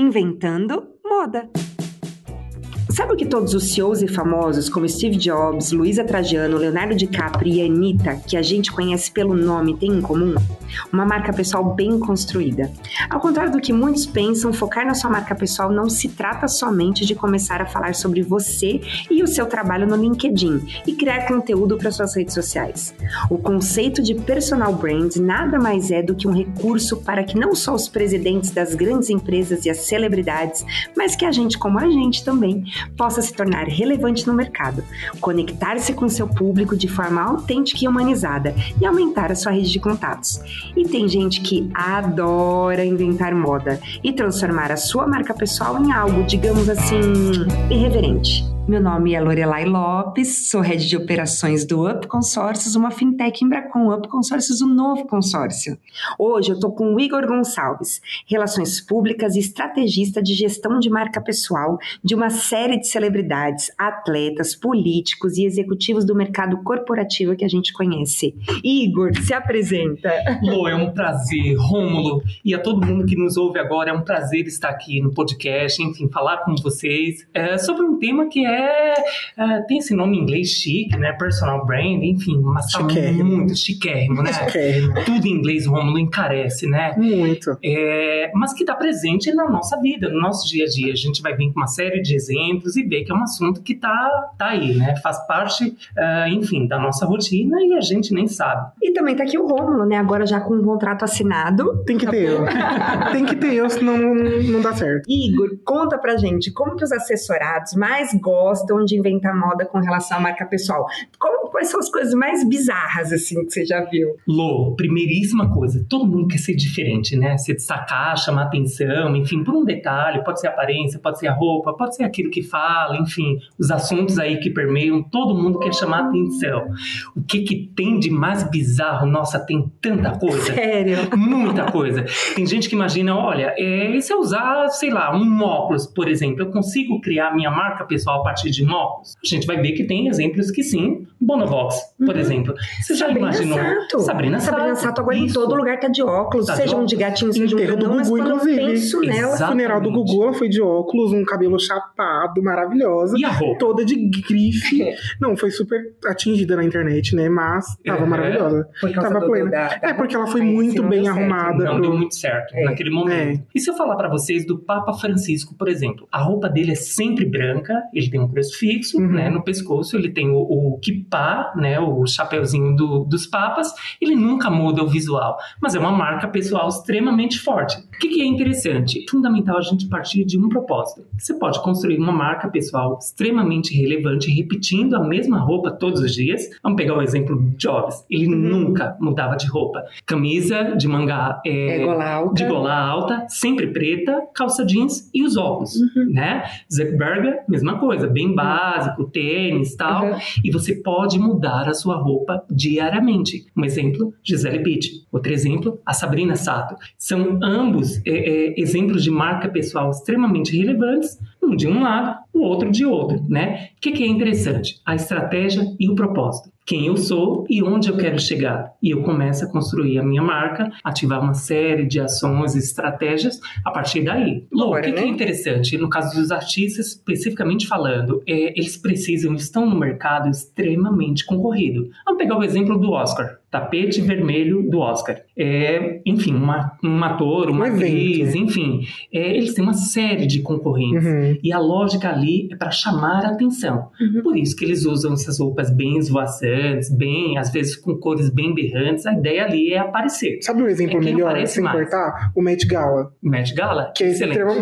Inventando Moda. Sabe o que todos os CEOs e famosos, como Steve Jobs, Luísa Trajano, Leonardo DiCaprio e Anitta, que a gente conhece pelo nome, têm em comum? Uma marca pessoal bem construída. Ao contrário do que muitos pensam, focar na sua marca pessoal não se trata somente de começar a falar sobre você e o seu trabalho no LinkedIn e criar conteúdo para suas redes sociais. O conceito de personal brand nada mais é do que um recurso para que não só os presidentes das grandes empresas e as celebridades, mas que a gente como a gente também possa se tornar relevante no mercado, conectar-se com seu público de forma autêntica e humanizada e aumentar a sua rede de contatos. E tem gente que adora inventar moda e transformar a sua marca pessoal em algo, digamos assim, irreverente. Meu nome é Lorelai Lopes, sou head de operações do Up Consórcios, uma fintech Embracon Up Consórcios, um novo consórcio. Hoje eu estou com o Igor Gonçalves, relações públicas e estrategista de gestão de marca pessoal de uma série de celebridades, atletas, políticos e executivos do mercado corporativo que a gente conhece. Igor, se apresenta. Lô, é um prazer, Rômulo, e a todo mundo que nos ouve agora, é um prazer estar aqui no podcast, enfim, falar com vocês é, sobre um tema que é é, tem esse nome em inglês chique, né? Personal brand, enfim, mas tá muito chiquérrimo, né? Chiquérrimo. Tudo em inglês, Romulo, encarece, né? Muito. É, mas que está presente na nossa vida, no nosso dia a dia. A gente vai vir com uma série de exemplos e ver que é um assunto que tá, tá aí, né? Faz parte, uh, enfim, da nossa rotina e a gente nem sabe. E também tá aqui o Rômulo, né? Agora já com um contrato assinado. Tem que ter eu. Tem que ter eu, senão não, não dá certo. Igor, conta pra gente como que os assessorados mais gostam gostam de inventar moda com relação à marca pessoal. Como, quais são as coisas mais bizarras, assim, que você já viu? Lô, primeiríssima coisa, todo mundo quer ser diferente, né? Se destacar, chamar atenção, enfim, por um detalhe, pode ser a aparência, pode ser a roupa, pode ser aquilo que fala, enfim, os assuntos aí que permeiam, todo mundo quer chamar atenção. O que que tem de mais bizarro? Nossa, tem tanta coisa. Sério? Muita coisa. Tem gente que imagina, olha, é, se eu usar, sei lá, um óculos, por exemplo, eu consigo criar minha marca pessoal a partir de óculos? A gente vai ver que tem exemplos que sim. Bonovox, por uhum. exemplo. Você já Sabrina imaginou? Sato. Sabrina Sato. Sabrina Sato agora Isso. em todo lugar tá de óculos, tá seja um de gatinho, seja um de do Gugu, inclusive. Penso nela. funeral do Gugu, ela foi de óculos, um cabelo chapado, maravilhosa. E a roupa? Toda de grife. Não, foi super atingida na internet, né? Mas tava é. maravilhosa. Tava do, plena. Da, da é porque ela foi muito bem arrumada. Não pro... deu muito certo é. naquele momento. É. E se eu falar para vocês do Papa Francisco, por exemplo, a roupa dele é sempre branca, ele tem um crucifixo, uhum. né, no pescoço, ele tem o, o kippah, né, o chapeuzinho do, dos papas, ele nunca muda o visual, mas é uma marca pessoal extremamente forte. O que, que é interessante? Fundamental a gente partir de um propósito. Você pode construir uma marca pessoal extremamente relevante, repetindo a mesma roupa todos os dias. Vamos pegar o exemplo do Jobs. Ele uhum. nunca mudava de roupa. Camisa de mangá é, é gola alta. de gola alta, sempre preta, calça jeans e os óculos, uhum. né? Zuckerberg, mesma coisa, bem básico, tênis tal. Uhum. E você pode mudar a sua roupa diariamente. Um exemplo, Gisele Bündchen. Outro exemplo, a Sabrina Sato. São ambos é, é, exemplos de marca pessoal extremamente relevantes, um de um lado, o outro de outro, né? O que, que é interessante? A estratégia e o propósito quem eu sou e onde eu quero chegar. E eu começo a construir a minha marca, ativar uma série de ações e estratégias a partir daí. Lô, o que, que, é né? interessante, no caso dos artistas, especificamente falando, é, eles precisam, estão no mercado extremamente concorrido. Vamos pegar o exemplo do Oscar tapete vermelho do Oscar. É, enfim, uma, um ator, uma um atriz, enfim. É, eles têm uma série de concorrentes. Uhum. E a lógica ali é para chamar a atenção. Uhum. Por isso que eles usam essas roupas bem esvoaçantes, bem, às vezes com cores bem berrantes. A ideia ali é aparecer. Sabe um exemplo é melhor, sem mais. cortar? O Met Gala. O Met Gala? Que é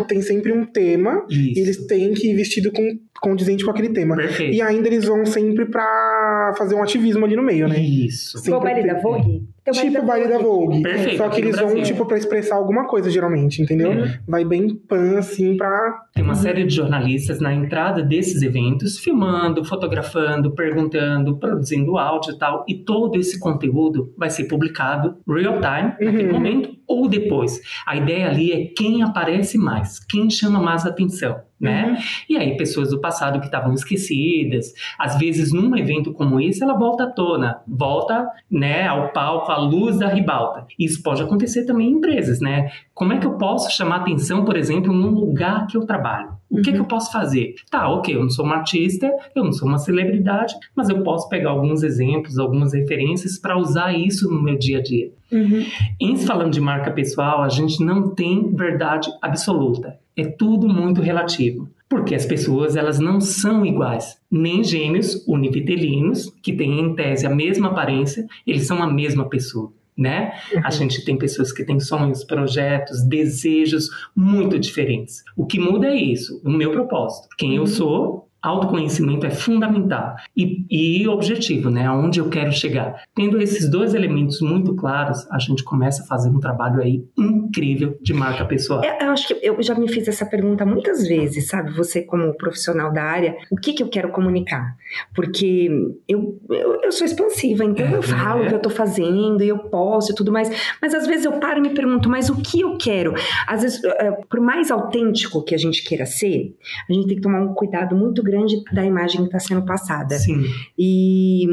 tem sempre um tema isso. e eles têm que ir vestido com condizente com aquele tema. Perfeito. E ainda eles vão sempre pra fazer um ativismo ali no meio, né? Isso. Sempre o baile da Vogue? Tipo o baile da Vogue. Perfeito. Só que eles vão, tipo, pra expressar alguma coisa, geralmente, entendeu? Uhum. Vai bem pan, assim, pra... Tem uma série de jornalistas na entrada desses eventos, filmando, fotografando, perguntando, produzindo áudio e tal. E todo esse conteúdo vai ser publicado real time, naquele uhum. momento, ou depois. A ideia ali é quem aparece mais, quem chama mais atenção né? Uhum. E aí pessoas do passado que estavam esquecidas, às vezes num evento como esse ela volta à tona, volta, né, ao palco à luz da ribalta. Isso pode acontecer também em empresas, né? Como é que eu posso chamar atenção, por exemplo, no lugar que eu trabalho? O uhum. que, que eu posso fazer? Tá, ok, eu não sou uma artista, eu não sou uma celebridade, mas eu posso pegar alguns exemplos, algumas referências para usar isso no meu dia a dia. Uhum. Em falando de marca pessoal, a gente não tem verdade absoluta. É tudo muito relativo. Porque as pessoas elas não são iguais, nem gêmeos univitelinos, que têm em tese a mesma aparência, eles são a mesma pessoa. Né? Uhum. A gente tem pessoas que têm sonhos, projetos, desejos muito diferentes. O que muda é isso, o meu propósito. Quem uhum. eu sou autoconhecimento é fundamental e, e objetivo, né? Aonde eu quero chegar. Tendo esses dois elementos muito claros, a gente começa a fazer um trabalho aí incrível de marca pessoal. Eu, eu acho que eu já me fiz essa pergunta muitas vezes, sabe? Você como profissional da área, o que que eu quero comunicar? Porque eu, eu, eu sou expansiva, então é, eu falo o que eu tô fazendo e eu posso e tudo mais, mas às vezes eu paro e me pergunto, mas o que eu quero? Às vezes, é, por mais autêntico que a gente queira ser, a gente tem que tomar um cuidado muito grande da imagem que está sendo passada. Sim. E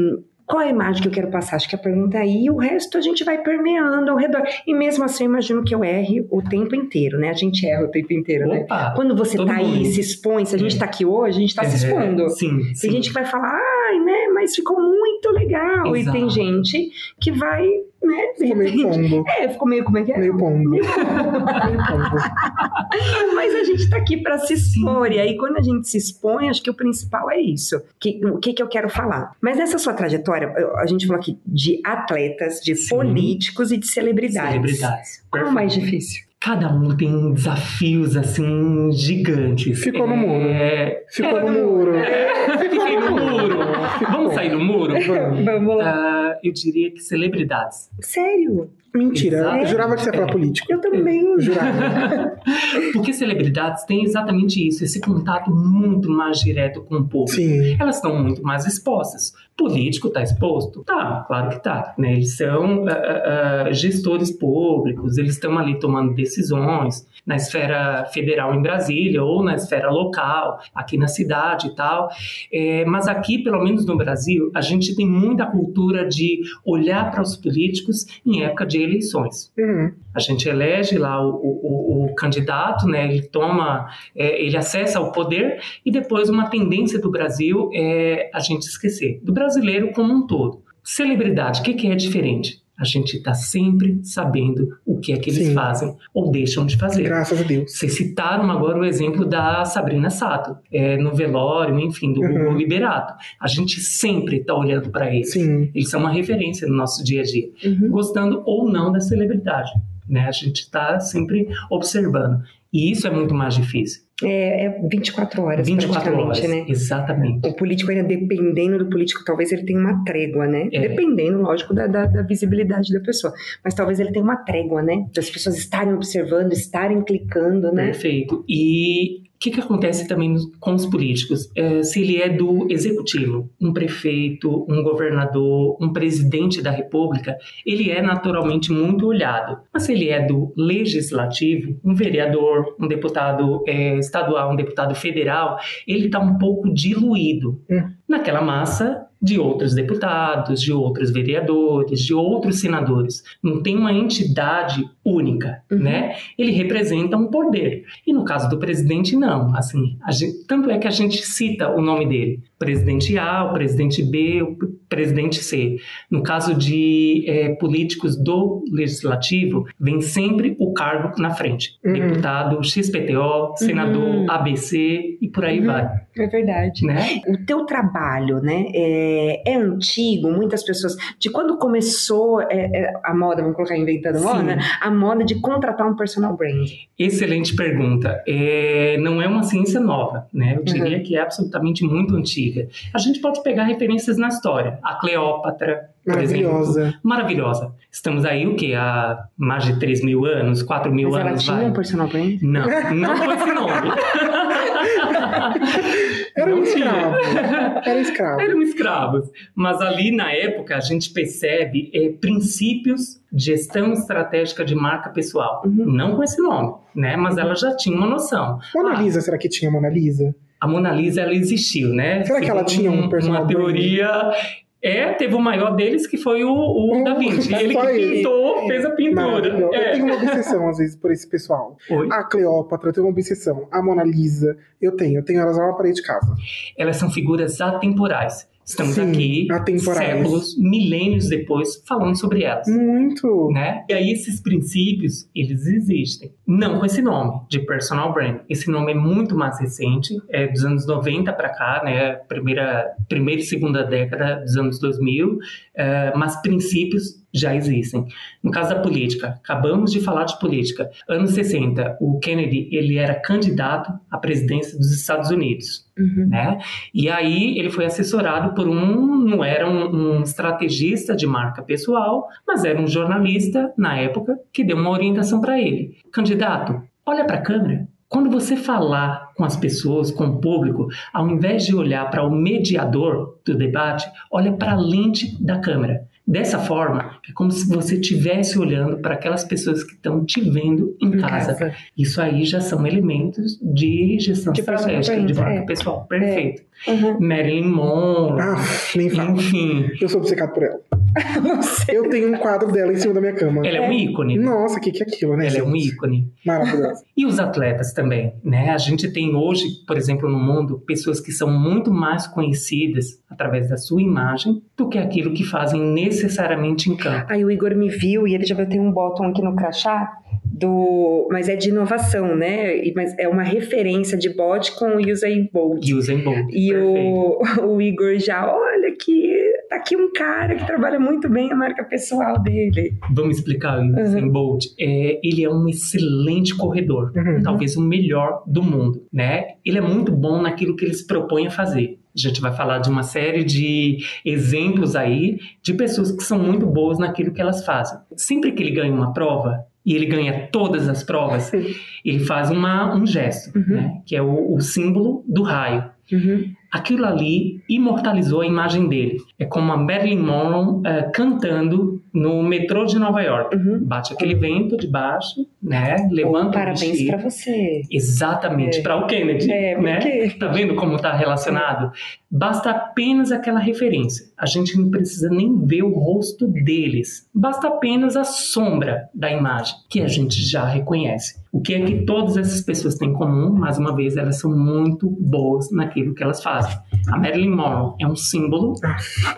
qual é a imagem que eu quero passar? Acho que a pergunta é aí, e o resto a gente vai permeando ao redor. E mesmo assim, eu imagino que eu erre o tempo inteiro, né? A gente erra o tempo inteiro, né? Opa, né? Quando você tá aí, se expõe, se a gente é. tá aqui hoje, a gente tá é. se expondo. Sim, Tem sim. gente que vai falar, ai, né, mas ficou muito legal. Exato. E tem gente que vai né? Ficou meio pombo. É, ficou meio como é que é? Meio pombo. Meio pombo. Mas a gente tá aqui para se expor. E aí, quando a gente se expõe, acho que o principal é isso. Que, o que, que eu quero falar? Mas nessa sua trajetória, a gente falou aqui de atletas, de Sim. políticos e de celebridades. Celebridades. Qual é o mais difícil? cada um tem desafios assim gigantes. Ficou no muro. É... Ficou é, no muro. É... Fiquei no muro. Vamos sair do muro? Vamos lá. Uh, eu diria que celebridades. Sério? Mentira, Exato. eu jurava que você ia falar é. político. Eu também. jurava. Porque celebridades têm exatamente isso, esse contato muito mais direto com o povo. Sim. Elas estão muito mais expostas. Político está exposto? Tá, claro que tá. Né? Eles são uh, uh, gestores públicos, eles estão ali tomando decisões na esfera federal em Brasília ou na esfera local, aqui na cidade e tal. É, mas aqui, pelo menos no Brasil, a gente tem muita cultura de olhar para os políticos em época de eleições. Uhum. A gente elege lá o, o, o candidato, né? Ele toma, é, ele acessa o poder e depois uma tendência do Brasil é a gente esquecer do brasileiro como um todo. Celebridade, o que, que é diferente? a gente está sempre sabendo o que é que eles Sim. fazem ou deixam de fazer. Graças a Deus. Vocês citaram agora o exemplo da Sabrina Sato, é, no velório, enfim, do uhum. Liberato. A gente sempre está olhando para eles. Sim. Eles são uma referência no nosso dia a dia, uhum. gostando ou não da celebridade. Né? A gente está sempre observando. E isso é muito mais difícil. É, é 24 horas 24 horas, né? Exatamente. O político ainda dependendo do político, talvez ele tenha uma trégua, né? É. Dependendo, lógico, da, da, da, visibilidade da pessoa. Mas talvez ele tenha uma trégua, né? Das pessoas estarem observando, estarem clicando, né? Perfeito. E o que, que acontece também com os políticos? É, se ele é do executivo, um prefeito, um governador, um presidente da república, ele é naturalmente muito olhado. Mas se ele é do legislativo, um vereador, um deputado é, estadual, um deputado federal, ele está um pouco diluído hum. naquela massa de outros deputados, de outros vereadores, de outros senadores. Não tem uma entidade única, uhum. né? Ele representa um poder. E no caso do presidente, não. Assim, gente, tanto é que a gente cita o nome dele: presidente A, o presidente B, o presidente C. No caso de é, políticos do legislativo, vem sempre o cargo na frente: uhum. deputado XPTO, senador uhum. ABC e por aí uhum. vai. É verdade. Né? O teu trabalho, né? É é, antigo, muitas pessoas. De quando começou é, é, a moda, vamos colocar inventando moda, né? a moda de contratar um personal brand? Excelente pergunta. É, não é uma ciência nova, né? Eu diria uhum. que é absolutamente muito antiga. A gente pode pegar referências na história. A Cleópatra, Maravilhosa. Exemplo, maravilhosa. Estamos aí o quê? Há mais de 3 mil anos, 4 mil Mas anos. Ela tinha vai. um personal brand? Não, não foi esse nome. Era um escravo. Era escravo. Eram escravos. Mas ali na época a gente percebe é, princípios de gestão estratégica de marca pessoal. Uhum. Não com esse nome, né? Mas ela já tinha uma noção. Mona ah, Lisa, será que tinha Mona Lisa? A Mona Lisa ela existiu, né? Será que ela tinha um personal Uma teoria É, teve o maior deles que foi o, o Da Vinci. Ele que pintou, fez a pintura. É. Eu tenho uma obsessão, às vezes, por esse pessoal. Oi? A Cleópatra, eu tenho uma obsessão. A Mona Lisa, eu tenho. Eu tenho elas lá na parede de casa. Elas são figuras atemporais. Estamos Sim, aqui, séculos, milênios depois, falando sobre elas. Muito! Né? E aí esses princípios, eles existem. Não com esse nome, de personal brand. Esse nome é muito mais recente, é dos anos 90 para cá, né? Primeira, primeira e segunda década dos anos 2000. É, mas princípios já existem. No caso da política, acabamos de falar de política. Anos 60, o Kennedy ele era candidato à presidência dos Estados Unidos, uhum. né? E aí ele foi assessorado por um, não era um, um estrategista de marca pessoal, mas era um jornalista na época que deu uma orientação para ele. Candidato, olha para a câmera. Quando você falar com as pessoas, com o público, ao invés de olhar para o mediador do debate, olha para a lente da câmera. Dessa forma, é como se você estivesse olhando para aquelas pessoas que estão te vendo em, em casa. casa. Isso aí já são elementos de gestão de estratégica, de marca é. pessoal. Perfeito. É. Uhum. Marilyn Monroe. Ah, nem fala. Enfim. Eu sou obcecado por ela. eu tenho um quadro dela em cima da minha cama. Ela é um ícone. Nossa, o que, que é aquilo, né? Ela gente? é um ícone. Maravilhosa. e os atletas também, né? A gente tem hoje, por exemplo, no mundo, pessoas que são muito mais conhecidas através da sua imagem do que aquilo que fazem necessariamente em campo. Aí o Igor me viu e ele já vai ter um botão aqui no crachá do, mas é de inovação, né? Mas é uma referência de bot com Usain Bolt. Usain Bolt. E o, o Igor já, olha que tá aqui um cara que trabalha muito bem a marca pessoal dele. Vamos explicar o Usain uhum. Bolt. É, ele é um excelente corredor, uhum. talvez o melhor do mundo, né? Ele é muito bom naquilo que ele se propõe a fazer. A gente vai falar de uma série de exemplos aí de pessoas que são muito boas naquilo que elas fazem. Sempre que ele ganha uma prova, e ele ganha todas as provas, ele faz uma, um gesto, uhum. né? que é o, o símbolo do raio. Uhum. Aquilo ali imortalizou a imagem dele. É como a Marilyn Monroe uh, cantando no metrô de Nova York. Uhum. Bate aquele vento de baixo, né? Levanta Parabéns para você. Exatamente, é. para o Kennedy, é, né? Tá vendo como está relacionado? Basta apenas aquela referência. A gente não precisa nem ver o rosto deles. Basta apenas a sombra da imagem, que a gente já reconhece. O que é que todas essas pessoas têm em comum? Mais uma vez, elas são muito boas naquilo que elas fazem. A Marilyn Monroe é um símbolo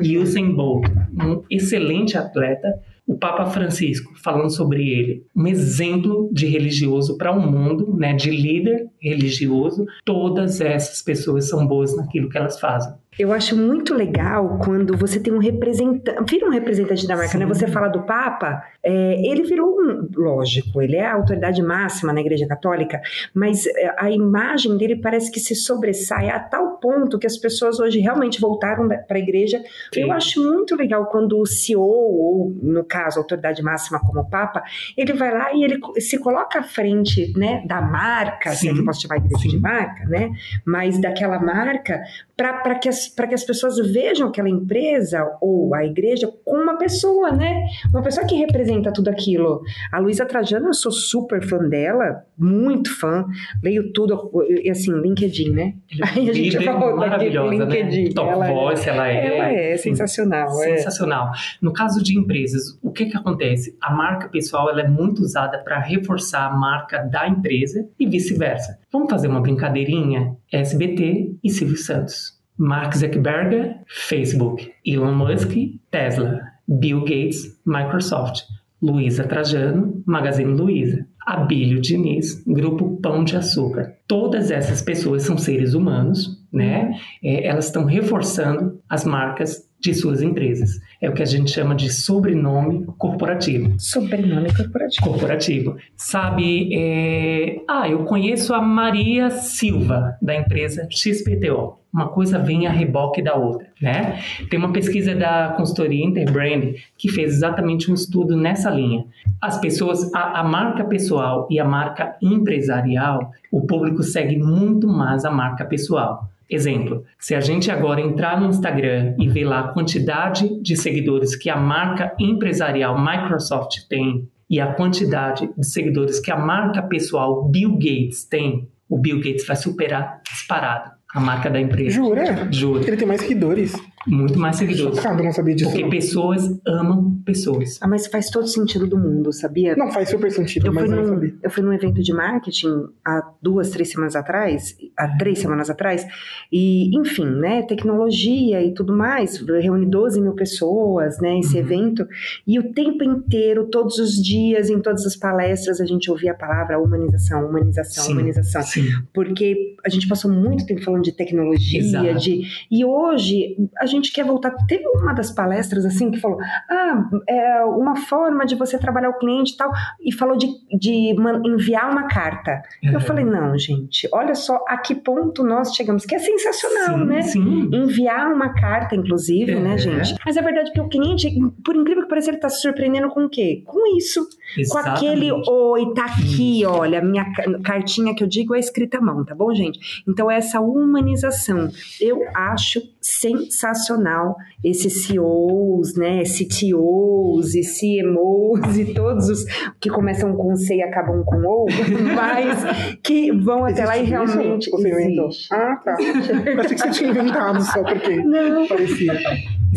e o Bolt, um excelente atleta, o Papa Francisco falando sobre ele, um exemplo de religioso para o um mundo, né, de líder religioso. Todas essas pessoas são boas naquilo que elas fazem. Eu acho muito legal quando você tem um representante, vira um representante da marca, né? Sim. né? Você fala do Papa, é, ele virou um, lógico, ele é a autoridade máxima na Igreja Católica, mas é, a imagem dele parece que se sobressai a tal ponto que as pessoas hoje realmente voltaram para a igreja. Sim. Eu acho muito legal quando o CEO, ou no caso, a autoridade máxima como o Papa, ele vai lá e ele se coloca à frente, né, da marca, Sim. se eu posso chamar a igreja Sim. de marca, né? Mas daquela marca para que, as, que as pessoas vejam aquela empresa ou a igreja como uma pessoa, né? Uma pessoa que representa tudo aquilo. A Luísa Trajano, eu sou super fã dela, muito fã, leio tudo, e assim, LinkedIn, né? Aí a gente falou maravilhosa, né? LinkedIn. Né? Top ela é voice, é, ela é. Ela é sensacional. É. Sensacional. É. No caso de empresas, o que que acontece? A marca pessoal ela é muito usada para reforçar a marca da empresa e vice-versa. Vamos fazer uma brincadeirinha? SBT e Silvio Santos. Mark Zuckerberg, Facebook. Elon Musk, Tesla. Bill Gates, Microsoft. Luísa Trajano, Magazine Luiza. Abílio Diniz, Grupo Pão de Açúcar. Todas essas pessoas são seres humanos, né? É, elas estão reforçando as marcas de suas empresas. É o que a gente chama de sobrenome corporativo. Sobrenome corporativo. Corporativo. Sabe, é... ah, eu conheço a Maria Silva, da empresa XPTO. Uma coisa vem a reboque da outra, né? Tem uma pesquisa da consultoria Interbrand que fez exatamente um estudo nessa linha. As pessoas, a, a marca pessoal e a marca empresarial, o público segue muito mais a marca pessoal. Exemplo, se a gente agora entrar no Instagram e ver lá a quantidade de seguidores que a marca empresarial Microsoft tem e a quantidade de seguidores que a marca pessoal Bill Gates tem, o Bill Gates vai superar disparado. A marca da empresa. Jura? Juro. Ele tem mais seguidores. Muito mais seguidores. Chocado, não sabia disso. Porque não. pessoas amam pessoas. Ah, mas faz todo sentido do mundo, sabia? Não faz super sentido, Eu mas fui, eu não num, sabia. eu fui num evento de marketing há duas, três semanas atrás, há três semanas atrás, e, enfim, né, tecnologia e tudo mais, reúne 12 mil pessoas, né, esse Uhum. evento, e o tempo inteiro, todos os dias, em todas as palestras, a gente ouvia a palavra humanização, humanização, Sim. humanização, Sim. porque a gente passou muito tempo falando de tecnologia, Exato. de e hoje a gente quer voltar. Teve uma das palestras assim que falou: ah, é uma forma de você trabalhar o cliente e tal, e falou de, de enviar uma carta. Eu Uhum. falei: não, gente, olha só a que ponto nós chegamos, que é sensacional, sim, né? Sim. Enviar uma carta, inclusive, É. né, gente? Mas é verdade que o cliente, por incrível que pareça, ele tá se surpreendendo com o quê? Com isso. Com aquele Exatamente. oi, tá aqui, olha, minha ca- cartinha que eu digo é escrita à mão, tá bom, gente? Então, essa humanização, eu acho sensacional esses CEOs, né, CTOs e CMOs e todos os que começam com C e acabam com O, mas que vão até lá e Existe isso? realmente Você inventou? existe. Ah, tá. Achei que você tinha inventado só porque Não. parecia.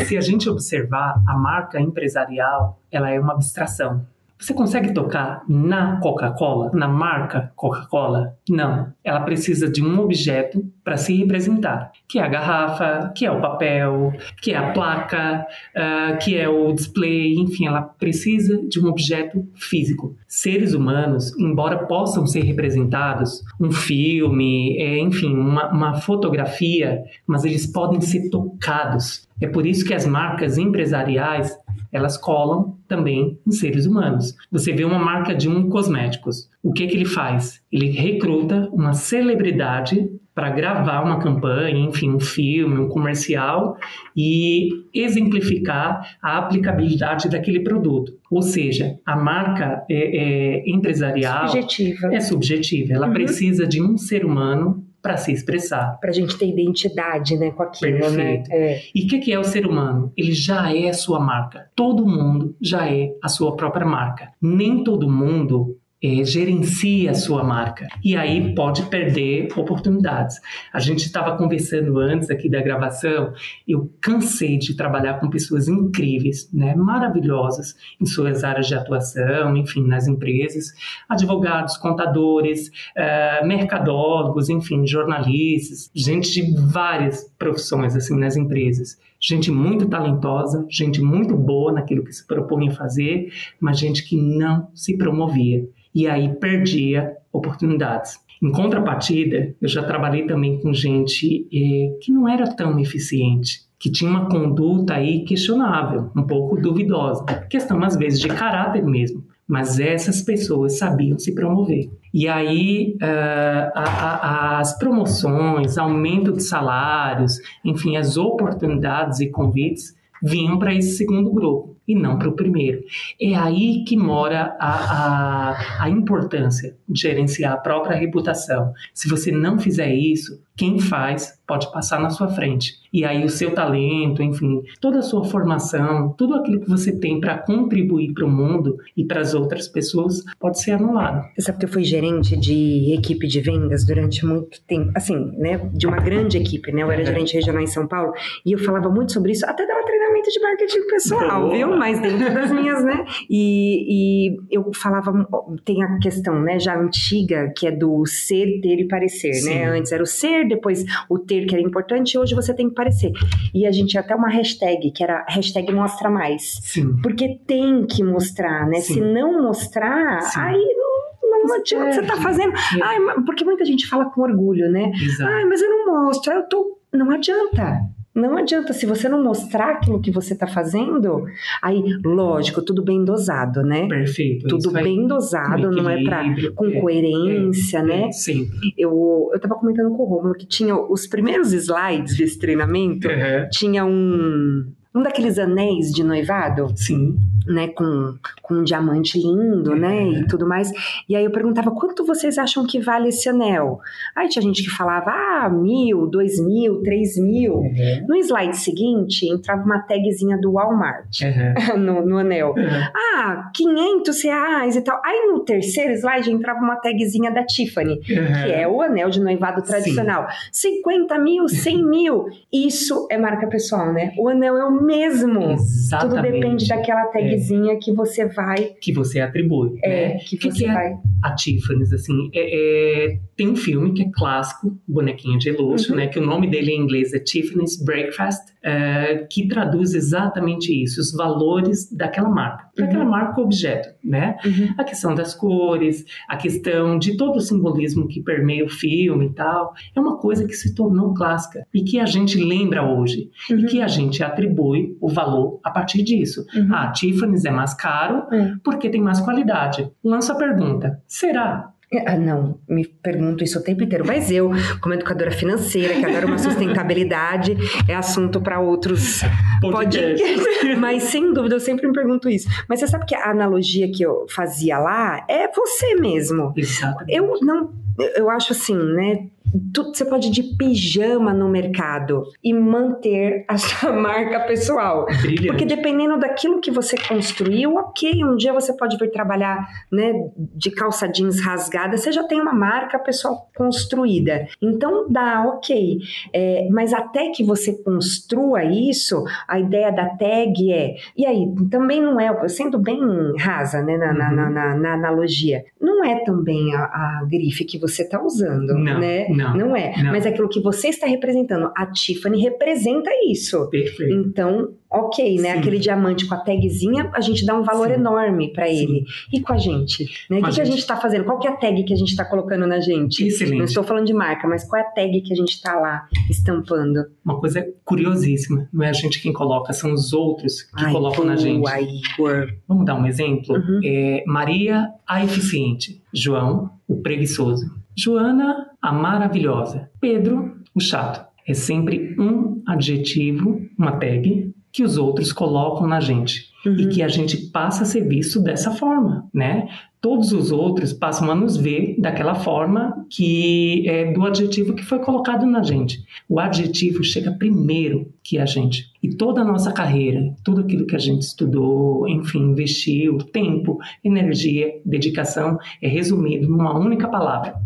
Se a gente observar, a marca empresarial, ela é uma abstração. Você consegue tocar na Coca-Cola, na marca Coca-Cola? Não. Ela precisa de um objeto para se representar, que é a garrafa, que é o papel, que é a placa, ah, que é o display, enfim, ela precisa de um objeto físico. Seres humanos, embora possam ser representados, um filme, é, enfim, uma, uma fotografia, mas eles podem ser tocados. É por isso que as marcas empresariais elas colam também em seres humanos. Você vê uma marca de um cosméticos. O que que ele faz? Ele recruta uma celebridade para gravar uma campanha, enfim, um filme, um comercial e exemplificar a aplicabilidade daquele produto. Ou seja, a marca é, é, empresarial Objetiva. é subjetiva. Ela Uhum. precisa de um ser humano para se expressar. Pra gente ter identidade, né, com aquilo, Perfeito. né? É. E o que, que é o ser humano? Ele já é a sua marca. Todo mundo já é a sua própria marca. Nem todo mundo eh, gerencia a sua marca. E aí pode perder oportunidades. A gente estava conversando antes aqui da gravação. Eu cansei de trabalhar com pessoas incríveis, né, maravilhosas em suas áreas de atuação, enfim, nas empresas, advogados, contadores, eh, mercadólogos, enfim, jornalistas, gente de várias profissões assim nas empresas gente muito talentosa, gente muito boa naquilo que se propunha fazer, mas gente que não se promovia e aí perdia oportunidades. Em contrapartida, eu já trabalhei também com gente eh, que não era tão eficiente, que tinha uma conduta aí questionável, um pouco duvidosa, questão às vezes de caráter mesmo. Mas essas pessoas sabiam se promover. E aí, uh, a, a, as promoções, aumento de salários, enfim, as oportunidades e convites vinham para esse segundo grupo e não para o primeiro. É aí que mora a, a, a importância de gerenciar a própria reputação. Se você não fizer isso, quem faz pode passar na sua frente. E aí o seu talento, enfim, toda a sua formação, tudo aquilo que você tem para contribuir para o mundo e para as outras pessoas pode ser anulado. Você sabe que eu fui gerente de equipe de vendas durante muito tempo, assim, né, de uma grande equipe, né? Eu era gerente regional em São Paulo e eu falava muito sobre isso, até dava treinamento de marketing pessoal, Boa. viu? Mas dentro das minhas, né? E, e eu falava, tem a questão, né, já antiga, que é do ser, ter e parecer, Sim. né? Antes era o ser, depois o ter que era importante, e hoje você tem que parecer. E a gente tinha até uma hashtag, que era hashtag mostra mais. Sim. Porque tem que mostrar, né? Sim. Se não mostrar, Sim. aí não, adianta você tá fazendo. É. Ai, porque muita gente fala com orgulho, né? Exato. Ai, mas eu não mostro, eu tô. Não adianta. Não adianta, se você não mostrar aquilo que você tá fazendo, aí, lógico, tudo bem dosado, né? Perfeito. Tudo bem dosado, não é pra. Equilíbrio, com é, coerência, é, né? é, Sim. Eu, eu tava comentando com o Romulo que tinha os primeiros slides desse treinamento, Uhum. tinha um. Um daqueles anéis de noivado, Sim. Né, com, com um diamante lindo, né, e tudo mais. E aí eu perguntava, quanto vocês acham que vale esse anel? Aí tinha gente que falava, ah, mil, dois mil, três mil. Uhum. No slide seguinte, entrava uma tagzinha do Walmart uhum. no, no, anel. Uhum. Ah, 500 reais e tal. Aí no terceiro slide entrava uma tagzinha da Tiffany, que é o anel de noivado tradicional. Sim. 50 mil, 100 mil. Isso é marca pessoal, né? O anel é o mesmo. Exatamente. Tudo depende daquela tag é. que você vai. Que você atribui. É, né? que, que você que vai. A Tiffany's, assim, é, é, tem um filme que é clássico, Bonequinho de Luxo, uhum. né? Que o nome dele em inglês é Tiffany's Breakfast, é, que traduz exatamente isso, os valores daquela marca. Uhum. Daquela marca objeto, né? Uhum. A questão das cores, a questão de todo o simbolismo que permeia o filme e tal. É uma coisa que se tornou clássica e que a gente lembra hoje. E uhum. que a gente atribui o valor a partir disso. Uhum. Ah, Tiffany's é mais caro é. porque tem mais qualidade. Lança a pergunta: será? Ah, não, me pergunto isso o tempo inteiro. Mas eu, como educadora financeira, que adoro uma sustentabilidade, é assunto para outros podcasts. Mas sem dúvida, eu sempre me pergunto isso. Mas você sabe que a analogia que eu fazia lá é você mesmo. Exatamente. Eu não, eu acho assim, né? Você pode ir de pijama no mercado e manter a sua marca pessoal. Brilhante. Porque dependendo daquilo que você construiu, ok, um dia você pode vir trabalhar né, de calça jeans rasgada, você já tem uma marca pessoal construída. Então dá, ok. É, mas até que você construa isso, a ideia da tag é. E aí, também não é, sendo bem rasa né, na, uhum. na, na, na, analogia, não é também a, a grife que você está usando, não, né? Não. Não, é. Não. Mas é aquilo que você está representando. A Tiffany representa isso. Perfeito. Então, ok, né? Sim. Aquele diamante com a tagzinha, a gente dá um valor Sim. enorme para ele. E com a gente? Né? O que, a gente... que a gente está fazendo? Qual que é a tag que a gente está colocando na gente? Excelente. Não estou falando de marca, mas qual é a tag que a gente está lá estampando? Uma coisa curiosíssima. Não é a gente quem coloca, são os outros que Ai, colocam na gente. Igor. Vamos dar um exemplo? Uhum. É, Maria, a eficiente. João, o preguiçoso. Joana, a maravilhosa. Pedro, o chato. É sempre um adjetivo, uma tag, que os outros colocam na gente. Uhum. E que a gente passa a ser visto dessa forma, né? Todos os outros passam a nos ver daquela forma que é do adjetivo que foi colocado na gente. O adjetivo chega primeiro que a gente. E toda a nossa carreira, tudo aquilo que a gente estudou, enfim, investiu, tempo, energia, dedicação, é resumido numa única palavra: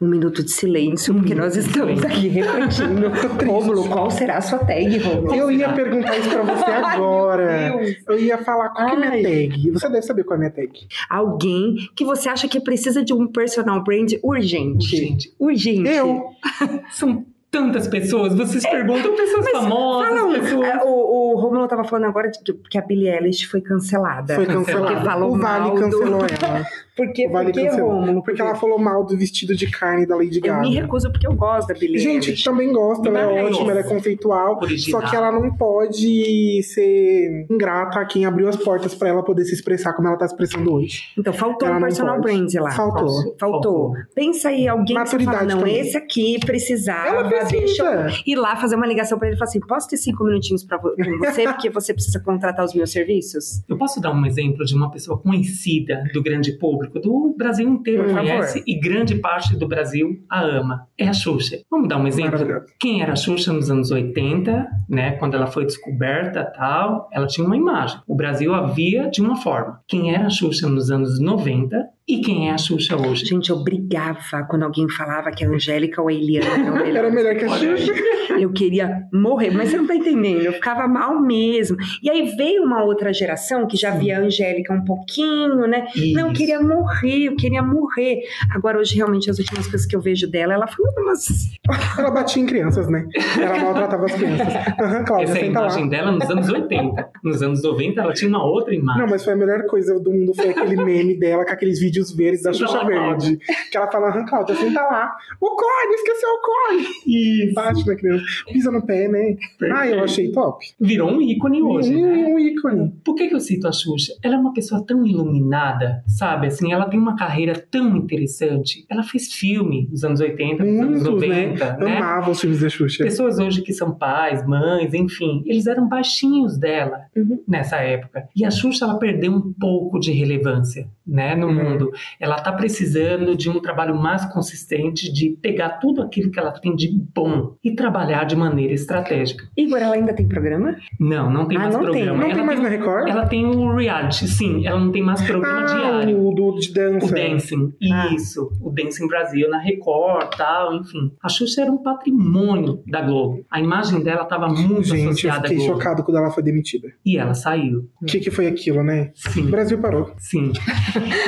um minuto de silêncio, porque nós estamos aqui refletindo. Rômulo, qual será a sua tag, Rômulo? Eu ia perguntar isso pra você agora. eu ia falar qual é a minha tag. Você deve saber qual é a minha tag. Alguém que você acha que precisa de um personal brand urgente. Urgente. Urgente. Eu. São tantas pessoas. Vocês é, perguntam pessoas famosas. Fala, pessoas... É, o, o Romulo tava falando agora de que a Billie Eilish foi cancelada. Foi cancelada. Porque falou o Vale cancelou ela. Porque, vale porque Rômulo? Porque ela falou mal do vestido de carne da Lady Gaga. Eu me recuso porque eu gosto da Billie Gente, Eilish. também gosto, ela é ótima, ela é conceitual. Original. Só que ela não pode ser ingrata a quem abriu as portas para ela poder se expressar como ela tá expressando hoje. Então, faltou ela um personal brand lá. Faltou. Faltou. Faltou. Pensa aí, alguém Maturidade que fala, não, também. esse aqui precisava, ela deixa eu ir lá fazer uma ligação para ele e falar assim, posso ter cinco minutinhos pra você, porque você precisa contratar os meus serviços? Eu posso dar um exemplo de uma pessoa conhecida do grande público, do Brasil inteiro Por conhece favor. e grande parte do Brasil a ama. É a Xuxa. Vamos dar um exemplo? Quem era a Xuxa nos anos 80, né? Quando ela foi descoberta tal, ela tinha uma imagem. O Brasil a via de uma forma. Quem era a Xuxa nos anos 90 e quem é a Xuxa hoje? Gente, eu brigava quando alguém falava que a Angélica ou a Eliana era melhor que a Xuxa. Eu queria morrer, mas você não tá entendendo. Eu ficava mal mesmo. E aí veio uma outra geração que já via a Angélica um pouquinho, né? Isso. Não, eu queria morrer, eu queria morrer. Agora, hoje, realmente, as últimas coisas que eu vejo dela, ela foi umas. Ela batia em crianças, né? Ela maltratava as crianças. Uhum, Cláudia, Essa é a imagem lá. dela nos anos 80. Nos anos 90, ela tinha uma outra imagem. Não, mas foi a melhor coisa do mundo, foi aquele meme dela com aqueles vídeos verdes da Xuxa Verde. Que ela fala, aham, Cláudia, senta lá. O Cone, esqueceu o Cone. Isso. Bate na criança. Pisa no pé, né? Perfeito. Ah, eu achei top. Virou um ícone hoje, um, né? Um ícone. Por que, que eu cito a Xuxa? Ela é uma pessoa tão iluminada, sabe? Assim, ela tem uma carreira tão interessante. Ela fez filme nos anos 80, nos anos 90, né? né? Amava os filmes da Xuxa. Pessoas hoje que são pais, mães, enfim, eles eram baixinhos dela uhum. nessa época. E a Xuxa, ela perdeu um pouco de relevância, né, no uhum. mundo. Ela tá precisando de um trabalho mais consistente, de pegar tudo aquilo que ela tem de bom e trabalhar de maneira estratégica. Igor, ela ainda tem programa? Não, não tem ah, mais não programa. Tem. Não ela tem mais na Record? Ela tem o reality, sim. Ela não tem mais programa ah, diário. o do de dança. O Dancing, ah. isso. O Dancing Brasil na Record, tal, enfim. A Xuxa era um patrimônio da Globo. A imagem dela estava muito Gente, associada à Globo. eu fiquei chocado quando ela foi demitida. E ela saiu. O que, que foi aquilo, né? Sim. O Brasil parou. Sim.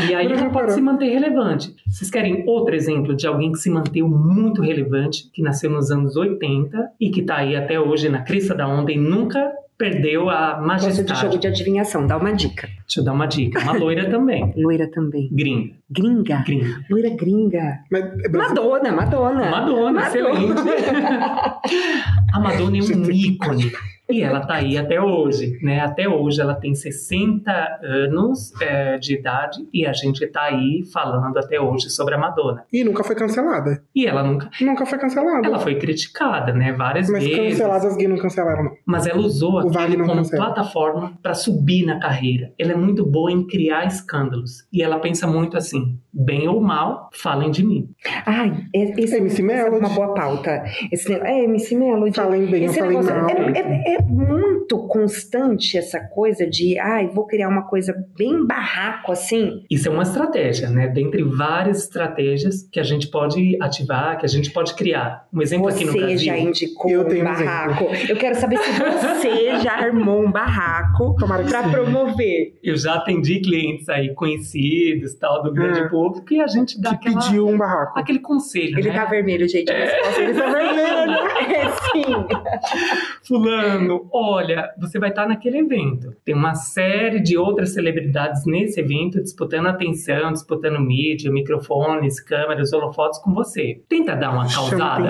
E aí ela pode se manter relevante. Vocês querem outro exemplo de alguém que se manteve muito relevante, que nasceu nos anos 80 e que está aí até hoje na crista da onda e nunca perdeu a majestade. Gosto de jogo de adivinhação, dá uma dica. Deixa eu dar uma dica. Uma loira também. loira também. Gringa. Gringa? Gringa. Loira gringa. Mas, é Madonna, Madonna. Madonna, Madonna. excelente. a Madonna é um ícone e ela está aí até hoje, né? Até hoje ela tem 60 anos é, de idade e a gente está aí falando até hoje sobre a Madonna. E nunca foi cancelada. E ela nunca... Nunca foi cancelada. Ela foi criticada, né? Várias Mas vezes. Mas canceladas as não cancelaram, não. Mas ela usou aquilo como cancela. plataforma para subir na carreira. Ela é muito boa em criar escândalos. E ela pensa muito assim, bem ou mal, falem de mim. Ai, esse, é MC Melody. É uma boa pauta. Esse, é MC Melody. Falem bem ou falem mal. É, é, é, muito constante essa coisa de, ai, vou criar uma coisa bem barraco assim. Isso é uma estratégia, né? Dentre várias estratégias que a gente pode ativar, que a gente pode criar. Um exemplo você aqui no Brasil. Você já indicou eu tenho um barraco. Um eu quero saber se você já armou um barraco para promover. Eu já atendi clientes aí conhecidos, tal, do grande é. público, e a gente dá que aquela, pediu um barraco. aquele conselho, Ele né? tá vermelho, gente. É. Ele tá vermelho. é sim. Fulano, olha, você vai estar naquele evento. Tem uma série de outras celebridades nesse evento disputando atenção, disputando mídia, microfones, câmeras, holofotes com você. Tenta dar uma causada.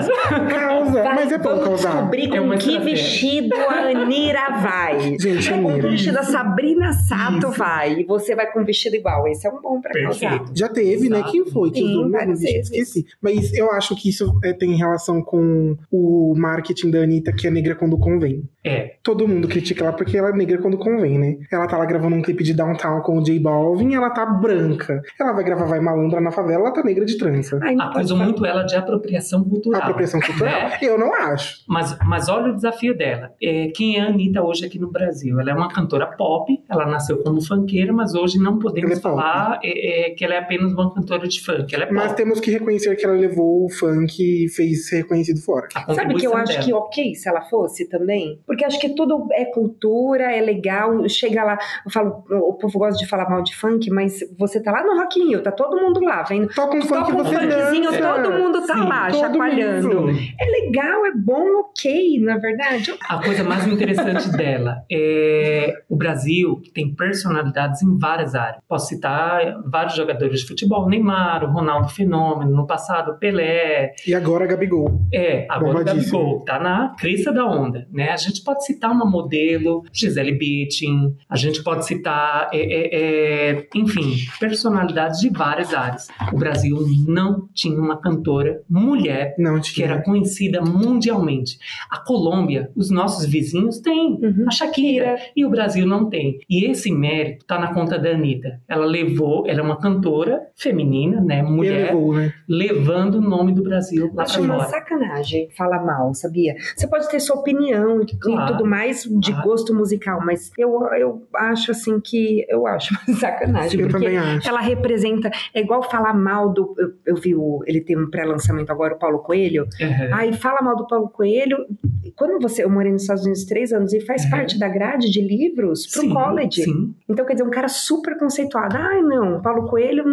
Causa, mas é bom causar. descobrir com é que vestido a Anira vai. Gente, Com que vestido a Sabrina Sato Isso. vai. E você vai com um vestido igual. Esse é um bom pra Perfeito. causar. Já teve, Exato. né? Quem foi que Sim, várias vezes. Esqueci. Mas eu acho que isso é, tem relação com o marketing da Anitta, que é negra quando convém. É. Todo mundo critica ela porque ela é negra quando convém, né? Ela tá lá gravando um clipe de Downtown com o J Balvin ela tá branca. Ela vai gravar Vai Malandra na favela, ela tá negra de trança. Acusam muito ela de apropriação cultural. Apropriação cultural? Né? Eu não acho. Mas, mas olha o desafio dela. É, quem é a Anitta hoje aqui no Brasil? Ela é uma cantora pop, ela nasceu como funkeira, mas hoje não podemos é falar é, é, que ela é apenas uma cantora de funk. Ela é mas temos que reconhecer que ela levou o funk e fez ser reconhecido fora. Sabe que eu acho dela. que ok se ela fosse também? Porque acho que tudo é cultura, é legal. Chega lá, eu falo, o povo gosta de falar mal de funk, mas você tá lá no Rock in Rio, tá todo mundo lá, vendo. Toca um funk, um funkzinho, todo mundo tá Sim, lá, chacoalhando. Mundo. É legal, é bom, ok, na verdade. A coisa mais interessante dela é o Brasil, que tem personalidades em várias áreas. Posso citar vários jogadores de futebol, Neymar, o Ronaldo Fenômeno, no passado, Pelé. E agora Gabigol. É, agora o Gabigol, tá na crista da onda, né? A gente pode citar uma modelo, Gisele Bündchen, a gente pode citar, é, é, é, enfim, personalidades de várias áreas. O Brasil não tinha uma cantora mulher que era conhecida mundialmente. A Colômbia, os nossos vizinhos têm, uhum. a Shakira, e o Brasil não tem. E esse mérito tá na conta da Anitta. Ela levou, ela é uma cantora feminina, né, mulher, levou, né? levando o nome do Brasil lá Acho uma sacanagem falar mal, sabia? Você pode ter sua opinião e, claro, tudo mais de claro. gosto musical, mas eu, eu acho assim que eu acho uma sacanagem, eu porque acho. ela representa, é igual falar mal do, eu, eu vi o, ele tem um pré-lançamento agora, o Paulo Coelho, uhum. aí fala mal do Paulo Coelho, quando você, eu morei nos Estados Unidos três anos e faz uhum. parte da grade de livros pro sim, college, sim. então quer dizer, um cara super conceituado, ai não, Paulo Coelho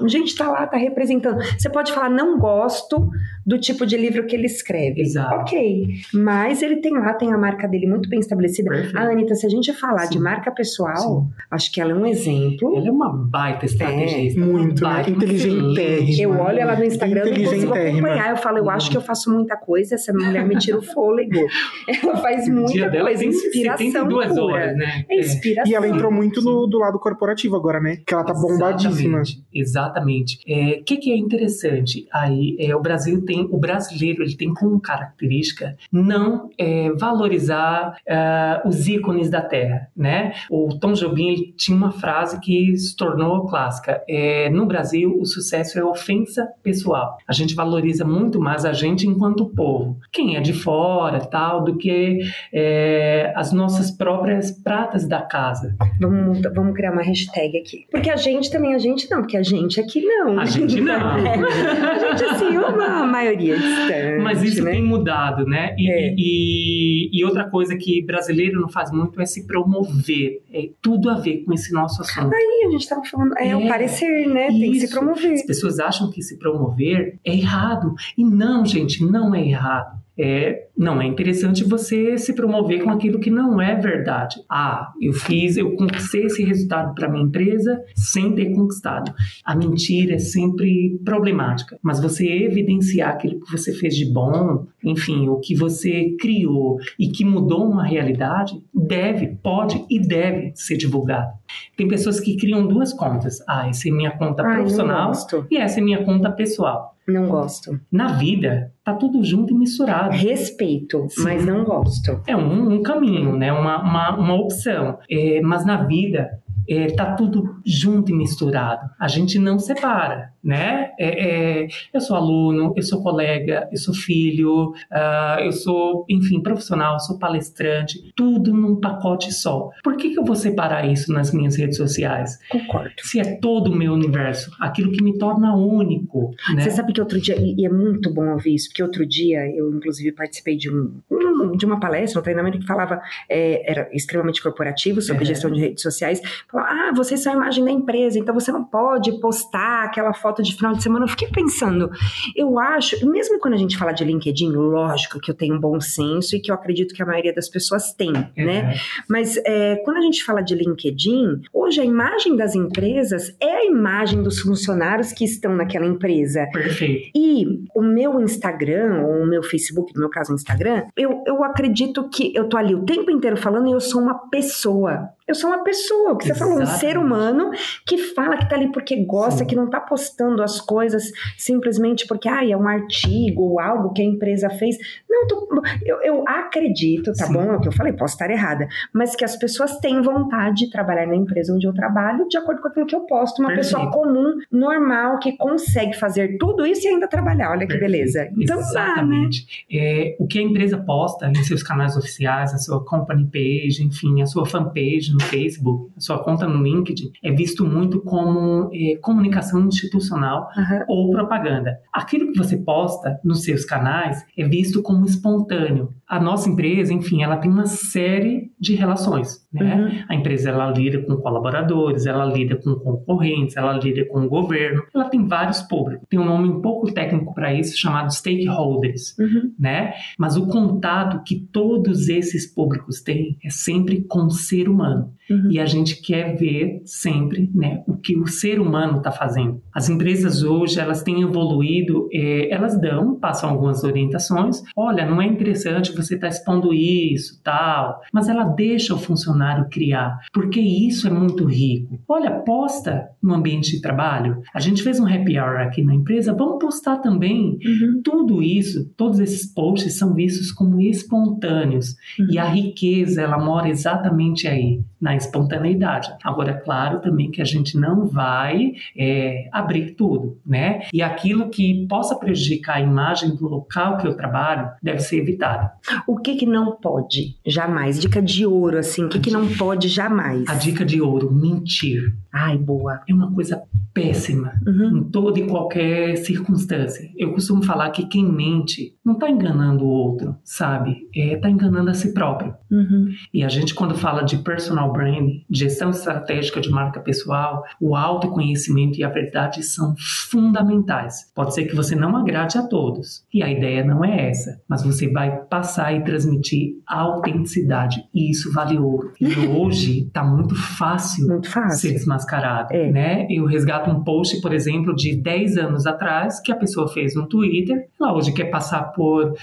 A gente tá lá, tá representando. Você pode falar, não gosto do tipo de livro que ele escreve. Exato. Ok. Mas ele tem lá, tem a marca dele muito bem estabelecida. Perfeito. A Anitta, se a gente falar Sim. de marca pessoal, Sim. acho que ela é um exemplo. Ela é uma baita estrategista. É, muito, né? baita Inteligentérrima. Eu olho ela no Instagram e consigo acompanhar. Eu falo, eu acho que eu faço muita coisa, essa mulher me tira o fôlego. Ela faz O muita dia dela coisa, tem inspiração 72 pura. horas, né? É inspiração. E ela entrou muito no, do lado corporativo agora, né? Que ela tá bombadíssima. Exatamente. O que, que é interessante aí? É, o Brasil tem, o brasileiro ele tem como característica não é, valorizar ah, os ícones da terra, né? O Tom Jobim tinha uma frase que se tornou clássica. É, no Brasil, o sucesso é ofensa pessoal. A gente valoriza muito mais a gente enquanto povo. Quem é de fora, tal, do que é, as nossas próprias pratas da casa. Vamos, vamos criar uma hashtag aqui. Porque a gente também, a gente não, porque a gente aqui não. A gente não. a gente, assim, uma maioria distante. Mas isso né? tem mudado, né? E, É. e, e outra coisa que brasileiro não faz muito é se promover. É tudo a ver com esse nosso assunto. Aí a gente tava falando, é, o É, parecer, né? Tem que se Isso. promover. As pessoas acham que se promover é errado. E não, gente, não é errado. É, não é interessante você se promover com aquilo que não é verdade. Ah, eu fiz, eu conquistei esse resultado para minha empresa sem ter conquistado. A mentira é sempre problemática, mas você evidenciar aquilo que você fez de bom, enfim, o que você criou e que mudou uma realidade, deve, pode e deve ser divulgado. Tem pessoas que criam duas contas. Ah, essa é minha conta Ai, profissional e essa é minha conta pessoal. Não gosto. Na vida, tá tudo junto e misturado. Respeito, Sim. mas não gosto. É um, um caminho, né? uma, uma, uma opção. É, mas na vida, é, tá tudo junto e misturado. A gente não separa, né? É, é, eu sou aluno, eu sou colega, eu sou filho, ah, eu sou, enfim, profissional, sou palestrante, tudo num pacote só. Por que, que eu vou separar isso nas minhas redes sociais? Concordo. Se é todo o meu universo, aquilo que me torna único, né? Você sabe que outro dia, e é muito bom ouvir isso, porque outro dia eu, inclusive, participei de, um, um- de uma palestra, um treinamento que falava, é, era extremamente corporativo, sobre Uhum. gestão de redes sociais. Ah, vocês são a imagem da empresa, então você não pode postar aquela foto de final de semana. Eu fiquei pensando, eu acho, mesmo quando a gente fala de LinkedIn, lógico que eu tenho um bom senso e que eu acredito que a maioria das pessoas tem, né? É. Mas é, quando a gente fala de LinkedIn, hoje a imagem das empresas é a imagem dos funcionários que estão naquela empresa. Perfeito. E o meu Instagram, ou o meu Facebook, no meu caso o Instagram, eu, eu acredito que eu tô ali o tempo inteiro falando e eu sou uma pessoa. Eu sou uma pessoa, o que você falou, um Exatamente. ser humano que fala que tá ali porque gosta, Sim. que não tá postando as coisas simplesmente porque ah, é um artigo ou algo que a empresa fez. Não, tô- eu, eu acredito, tá Sim. bom? É o que eu falei, posso estar errada, mas que as pessoas têm vontade de trabalhar na empresa onde eu trabalho de acordo com aquilo que eu posto. Uma Perfeito. pessoa comum, normal, que consegue fazer tudo isso e ainda trabalhar. Olha que Perfeito. beleza. Então dá, né? Exatamente. É, o que a empresa posta em seus canais oficiais, a sua company page, enfim, a sua fanpage no Facebook, sua conta no LinkedIn, é visto muito como é, comunicação institucional Aham. ou propaganda. Aquilo que você posta nos seus canais é visto como espontâneo. A nossa empresa, enfim, ela tem uma série de relações, né? Uhum. A empresa ela lida com colaboradores, ela lida com concorrentes, ela lida com o governo, ela tem vários públicos. Tem um nome um pouco técnico para isso chamado stakeholders, Uhum. né? Mas o contato que todos esses públicos têm é sempre com o ser humano. Uhum. E a gente quer ver sempre né, o que o ser humano está fazendo. As empresas hoje, elas têm evoluído, eh, elas dão, passam algumas orientações. Olha, não é interessante você estar expondo isso, tal. Mas ela deixa o funcionário criar, porque isso é muito rico. Olha, posta no ambiente de trabalho. A gente fez um happy hour aqui na empresa, vamos postar também. Uhum. Tudo isso, todos esses posts são vistos como espontâneos. Uhum. E a riqueza, ela mora exatamente aí, na espontaneidade. Agora, é claro também que a gente não vai é, abrir tudo, né? E aquilo que possa prejudicar a imagem do local que eu trabalho deve ser evitado. O que que não pode? Jamais. Dica de ouro, assim. O que que não pode jamais? A dica de ouro, mentir. Ai, boa. É uma coisa péssima Uhum. em toda e qualquer circunstância. Eu costumo falar que quem mente não está enganando o outro, sabe? Está é, enganando a si próprio. Uhum. E a gente, quando fala de personal branding, gestão estratégica de marca pessoal, o autoconhecimento e a verdade são fundamentais. Pode ser que você não agrade a todos, e a ideia não é essa, mas você vai passar e transmitir autenticidade, e isso vale ouro. E hoje está muito fácil, muito fácil ser desmascarado, é. né? Eu resgato um post, por exemplo, de 10 anos atrás, que a pessoa fez no Twitter, ela hoje quer passar por uh,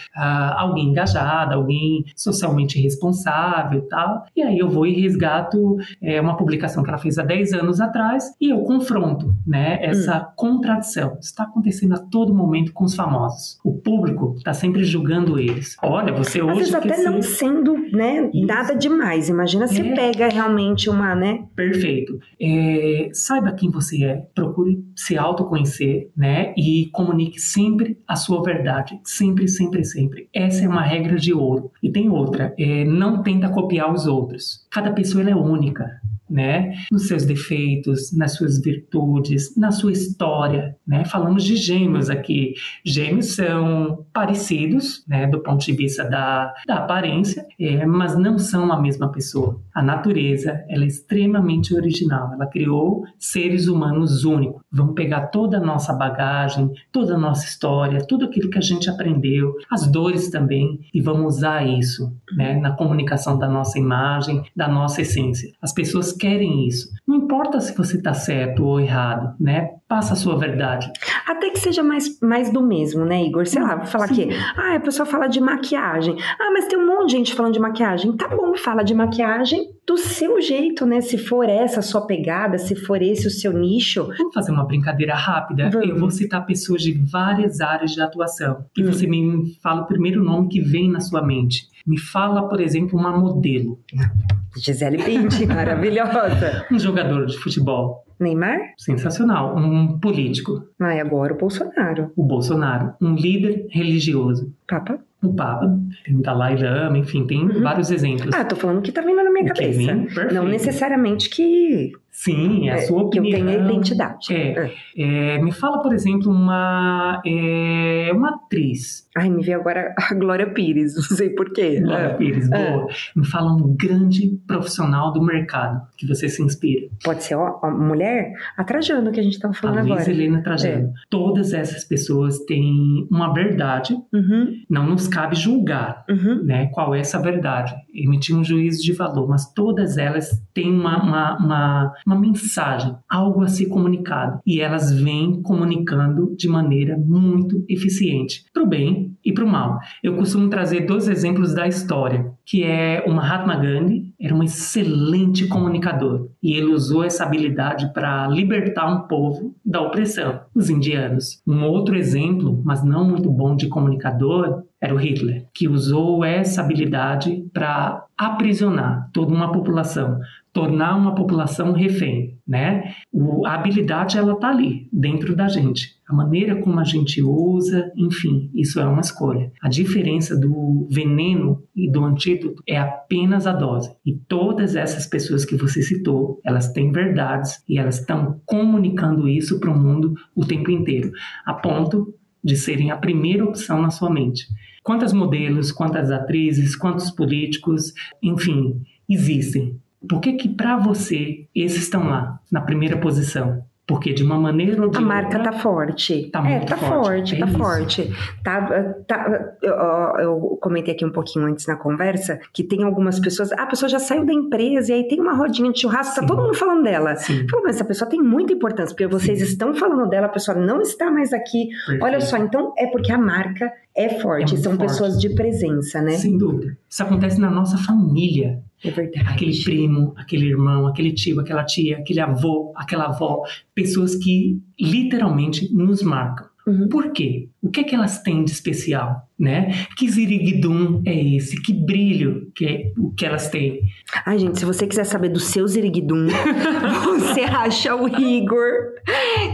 alguém engajado, alguém socialmente responsável e tal. E aí eu vou e resgato é, uma publicação que ela fez há 10 anos atrás e eu confronto né, essa hum. contradição. Está acontecendo a todo momento com os famosos. O público está sempre julgando eles. Olha, você hoje. Às vezes até não sendo né, nada demais. Imagina se é. pega realmente uma. Né? Perfeito. É, saiba quem você é, procure se autoconhecer né, e comunique sempre a sua verdade. Sempre, sempre, sempre. Essa é uma regra de ouro. E tem outra: é, não tenta copiar os outros. Cada pessoa é única né? Nos seus defeitos, nas suas virtudes, na sua história, né? Falamos de gêmeos aqui. Gêmeos são parecidos, né? Do ponto de vista da, da aparência, é, mas não são a mesma pessoa. A natureza, ela é extremamente original. Ela criou seres humanos únicos. Vamos pegar toda a nossa bagagem, toda a nossa história, tudo aquilo que a gente aprendeu, as dores também, e vamos usar isso, né? Na comunicação da nossa imagem, da nossa essência. As pessoas querem isso. Não importa se você está certo ou errado, né? Passa a sua verdade. Até que seja mais, mais do mesmo, né, Igor? Sei lá, vou falar Sim. aqui. Ah, a pessoa fala de maquiagem. Ah, mas tem um monte de gente falando de maquiagem. Tá bom, fala de maquiagem do seu jeito, né? Se for essa a sua pegada, se for esse o seu nicho. Vamos fazer uma brincadeira rápida? Vamos. Eu vou citar pessoas de várias áreas de atuação. E hum. você me fala o primeiro nome que vem na sua mente. Me fala, por exemplo, uma modelo. Gisele Bündchen, maravilhosa. Um jogador de futebol. Neymar? Sensacional. Um político. Ah, e agora o Bolsonaro. O Bolsonaro. Um líder religioso. Papa? O Papa. Tem o Dalai Lama, enfim, tem uhum. vários exemplos. Ah, tô falando que tá vindo na minha o cabeça. Vem, Não necessariamente que Sim, é a sua opinião. Que eu tenho identidade. É. é. me fala, por exemplo, uma, é, uma atriz. Ai, me veio agora a Glória Pires, não sei porquê. Glória é. Pires, boa. Me fala um grande profissional do mercado que você se inspira. Pode ser ó, a mulher? A Trajano, que a gente estava falando a agora. Luiz Helena Trajano. É. Todas essas pessoas têm uma verdade. Uhum. Não nos cabe julgar uhum. né, qual é essa verdade. Emitir um juízo de valor, mas todas elas têm uma, uma, uma uma mensagem, algo a ser comunicado. E elas vêm comunicando de maneira muito eficiente, para o bem e para o mal. Eu costumo trazer dois exemplos da história, que é o Mahatma Gandhi, era um excelente comunicador e ele usou essa habilidade para libertar um povo da opressão, os indianos. Um outro exemplo, mas não muito bom de comunicador, era o Hitler, que usou essa habilidade para aprisionar toda uma população, tornar uma população refém, né? O, a habilidade ela tá ali dentro da gente. A maneira como a gente usa, enfim, isso é uma escolha. A diferença do veneno e do antídoto é apenas a dose. E todas essas pessoas que você citou, elas têm verdades e elas estão comunicando isso para o mundo o tempo inteiro, a ponto de serem a primeira opção na sua mente. Quantas modelos, quantas atrizes, quantos políticos, enfim, existem. Por que que para você esses estão lá, na primeira posição? Porque de uma maneira ou de A marca tá forte. Tá muito é, tá forte, forte é tá isso. forte. Tá, tá, eu, eu, comentei aqui um pouquinho antes na conversa que tem algumas pessoas. Ah, a pessoa já saiu da empresa e aí tem uma rodinha de churrasco, Sim. tá todo mundo falando dela. Sim. Falou, mas essa pessoa tem muita importância, porque vocês Sim. estão falando dela, a pessoa não está mais aqui. Perfeito. Olha só, então é porque a marca é forte, é são forte. pessoas de presença, né? Sem dúvida. Isso acontece na nossa família. É verdade. Aquele primo, aquele irmão, aquele tio, aquela tia, aquele avô, aquela avó, pessoas que literalmente nos marcam. Uhum. Por quê? O que é que elas têm de especial, né? Que ziriguidum é esse? Que brilho que é o que elas têm? Ai, gente, se você quiser saber do seu ziriguidum, você acha o Igor,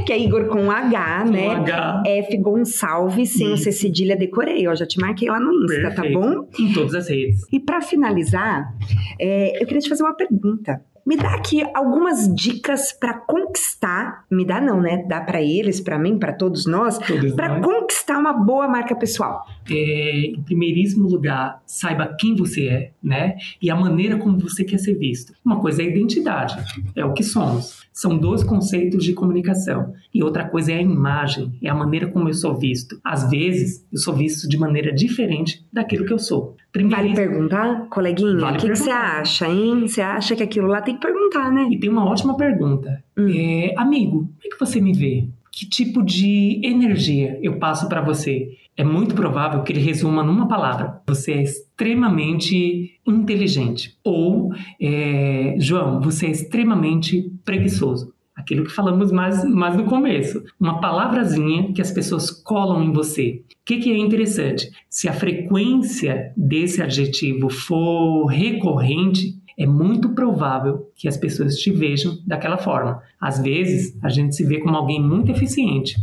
que é Igor com H, com né? H. F Gonçalves, sem o C cedilha, decorei, ó, já te marquei lá no Insta, tá Perfeito. tá bom? Em todas as redes. E para finalizar, é, eu queria te fazer uma pergunta me dá aqui algumas dicas para conquistar, me dá não, né? Dá para eles, para mim, para todos nós, para conquistar uma boa marca pessoal. É, em primeiríssimo lugar, saiba quem você é, né? E a maneira como você quer ser visto. Uma coisa é a identidade, é o que somos. São dois conceitos de comunicação. E outra coisa é a imagem, é a maneira como eu sou visto. Às vezes, eu sou visto de maneira diferente daquilo que eu sou. Vale perguntar, coleguinha? Vale o que, que, você acha, hein? Você acha que aquilo lá tem que perguntar, né? E tem uma ótima pergunta. Hum. É, amigo, como é que você me vê? Que tipo de energia eu passo para você? É muito provável que ele resuma numa palavra: você é extremamente inteligente. Ou, é, João, você é extremamente preguiçoso. Aquilo que falamos mais, mais no começo. Uma palavrazinha que as pessoas colam em você. O que, que é interessante? Se a frequência desse adjetivo for recorrente, é muito provável que as pessoas te vejam daquela forma. Às vezes, a gente se vê como alguém muito eficiente,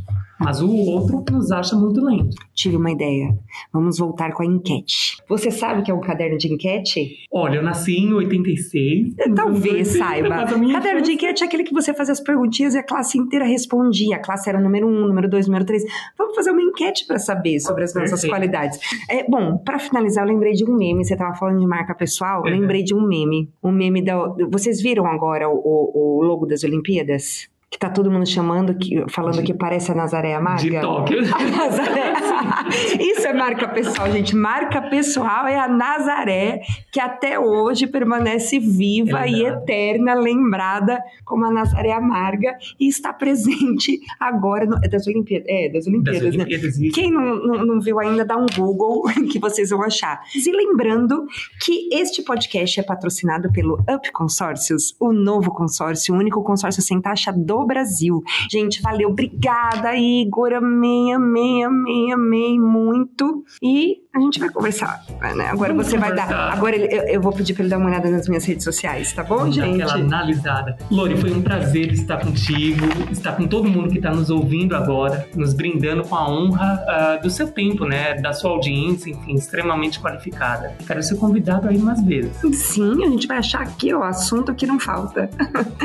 mas o outro nos acha muito lento. Tive uma ideia. Vamos voltar com a enquete. Você sabe o que é um caderno de enquete? Olha, eu nasci em 86. Talvez saiba. Caderno de enquete é aquele que você fazia as perguntinhas e a classe inteira respondia. A classe era número um, número dois, número três. Vamos fazer uma enquete para saber sobre as nossas Perfeito. qualidades. É, bom, para finalizar, eu lembrei de um meme. Você estava falando de marca pessoal, eu uhum. lembrei de um meme. Um meme da. Vocês viram agora o, o logo das Olimpíadas? que tá todo mundo chamando, que, falando de, que parece a Nazaré Amarga. De Tóquio. A Nazaré. Isso é marca pessoal, gente. Marca pessoal é a Nazaré, que até hoje permanece viva é e eterna, lembrada como a Nazaré Amarga, e está presente agora no, é das Olimpíadas. É, das Olimpíadas, das Olimpíadas né? Quem não, não, não, viu ainda, dá um Google que vocês vão achar. E lembrando que este podcast é patrocinado pelo Up Consórcios, o novo consórcio, o único consórcio sem taxa do Brasil. Gente, valeu, obrigada, Igor. Amei, amei, amei, amei muito. E a gente vai conversar, né? Agora Vamos você conversar. vai dar. Agora eu, eu, vou pedir pra ele dar uma olhada nas minas redes sociais, tá bom, Vamos gente? Dar aquela analisada. Lori, foi um prazer estar contigo, estar com todo mundo que está nos ouvindo agora, nos brindando com a honra uh, do seu tempo, né? Da sua audiência, enfim, extremamente qualificada. Quero ser convidado aí mais vezes. Sim, a gente vai achar aqui, ó, assunto que não falta.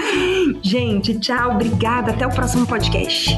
gente, tchau, obrigada. Até o próximo podcast.